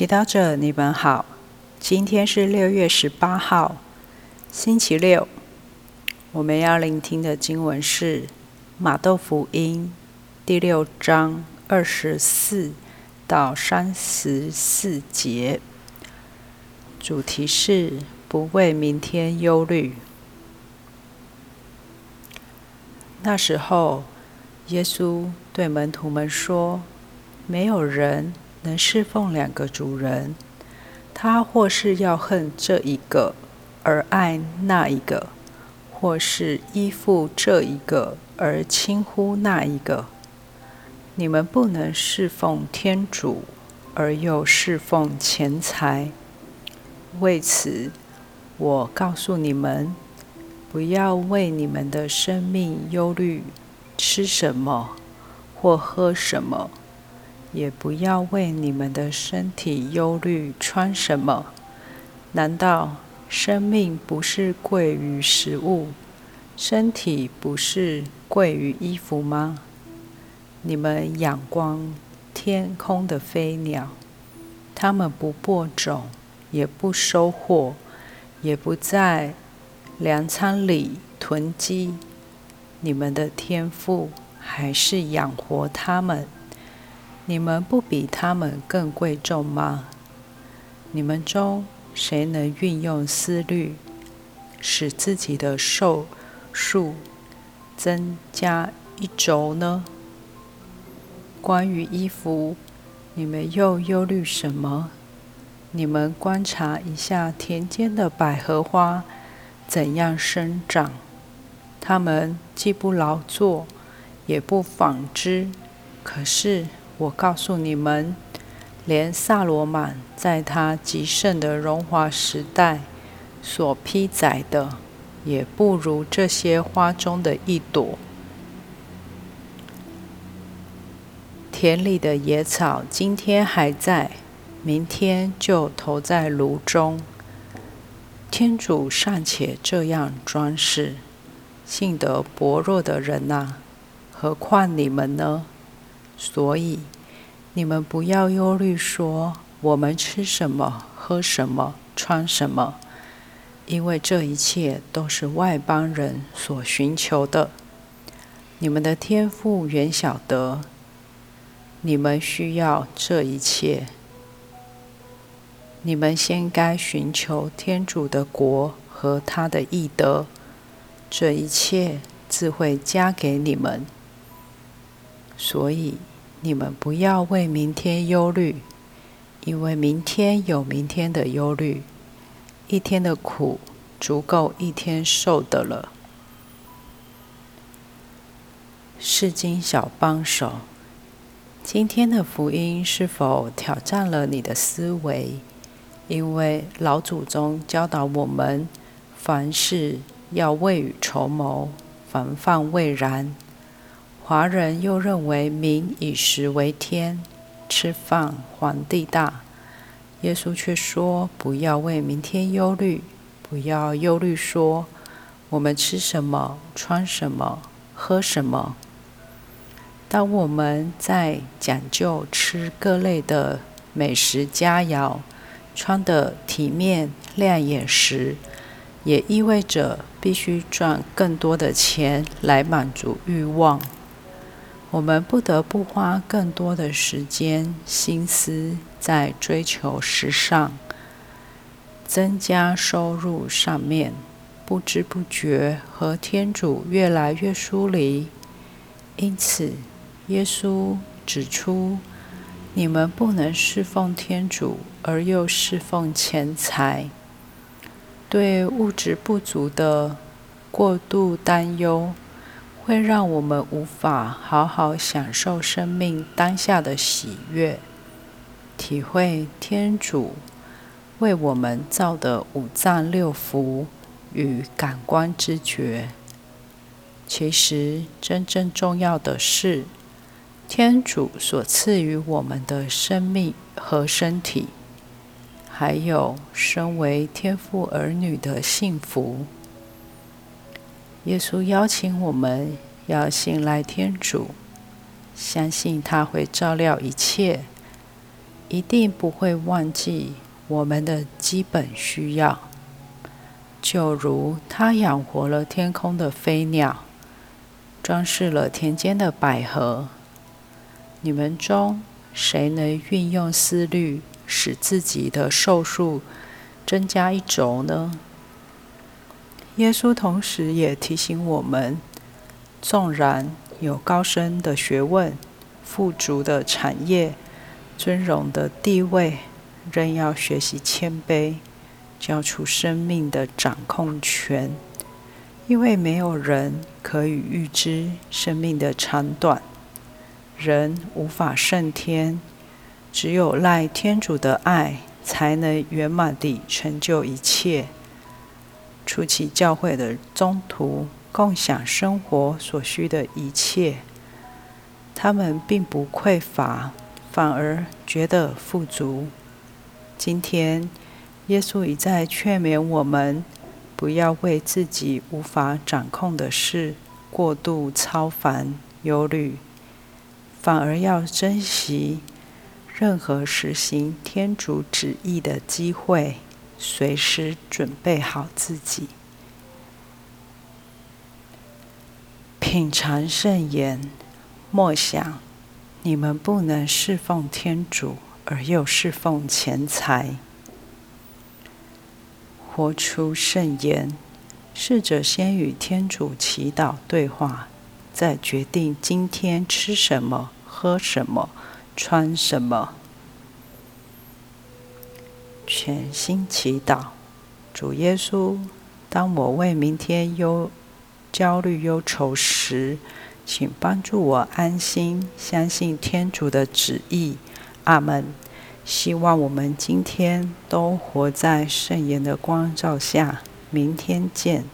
祈祷者，你们好。今天是六月十八号，星期六。我们要聆听的经文是《马窦福音》第六章二十四到三十四节，主题是不为明天忧虑。那时候，耶稣对门徒们说：“没有人能侍奉两个主人。”他或是要恨这一个而爱那一个，或是依附这一个而轻忽那一个。你们不能侍奉天主而又侍奉钱财。为此，我告诉你们，不要为你们的生命忧虑，吃什么或喝什么。也不要为你们的身体忧虑，穿什么？难道生命不是贵于食物，身体不是贵于衣服吗？你们仰光天空的飞鸟，它们不播种，也不收获，也不在粮仓里囤积，你们的天赋还是养活它们。你们不比他们更贵重吗？你们中谁能运用思虑，使自己的寿数增加一轴呢？关于衣服，你们又忧虑什么？你们观察一下田间的百合花怎样生长，它们既不劳作，也不纺织，可是。我告诉你们，连萨罗曼在他极盛的荣华时代所披载的，也不如这些花中的一朵。田里的野草今天还在，明天就投在炉中。天主尚且这样装饰，性德薄弱的人呐，何况你们呢？所以，你们不要忧虑，说我们吃什么、喝什么、穿什么，因为这一切都是外邦人所寻求的。你们的天赋原晓得，你们需要这一切。你们先该寻求天主的国和他的义德，这一切自会加给你们。所以。你们不要为明天忧虑，因为明天有明天的忧虑。一天的苦足够一天受的了。世经小帮手，今天的福音是否挑战了你的思维？因为老祖宗教导我们，凡事要未雨绸缪，防范未然。华人又认为民以食为天，吃饭皇帝大。耶稣却说：“不要为明天忧虑，不要忧虑说我们吃什么、穿什么、喝什么。”当我们在讲究吃各类的美食佳肴、穿得体面亮眼时，也意味着必须赚更多的钱来满足欲望。我们不得不花更多的时间、心思在追求时尚、增加收入上面，不知不觉和天主越来越疏离。因此，耶稣指出：你们不能侍奉天主而又侍奉钱财。对物质不足的过度担忧。会让我们无法好好享受生命当下的喜悦，体会天主为我们造的五脏六腑与感官知觉。其实，真正重要的是天主所赐予我们的生命和身体，还有身为天父儿女的幸福。耶稣邀请我们要信赖天主，相信他会照料一切，一定不会忘记我们的基本需要。就如他养活了天空的飞鸟，装饰了田间的百合。你们中谁能运用思虑，使自己的寿数增加一轴呢？耶稣同时也提醒我们：纵然有高深的学问、富足的产业、尊荣的地位，仍要学习谦卑。交出生命的掌控权，因为没有人可以预知生命的长短，人无法胜天，只有赖天主的爱，才能圆满地成就一切。初期教会的宗徒共享生活所需的一切，他们并不匮乏，反而觉得富足。今天。耶稣一再劝勉我们，不要为自己无法掌控的事过度操烦忧虑，反而要珍惜任何实行天主旨意的机会，随时准备好自己。品尝圣言，默想：你们不能侍奉天主而又侍奉钱财。活出圣言，试着先与天主祈祷对话，再决定今天吃什么、喝什么、穿什么。全心祈祷，主耶稣，当我为明天忧焦虑忧愁时，请帮助我安心，相信天主的旨意。阿门。希望我们今天都活在圣言的光照下。明天见。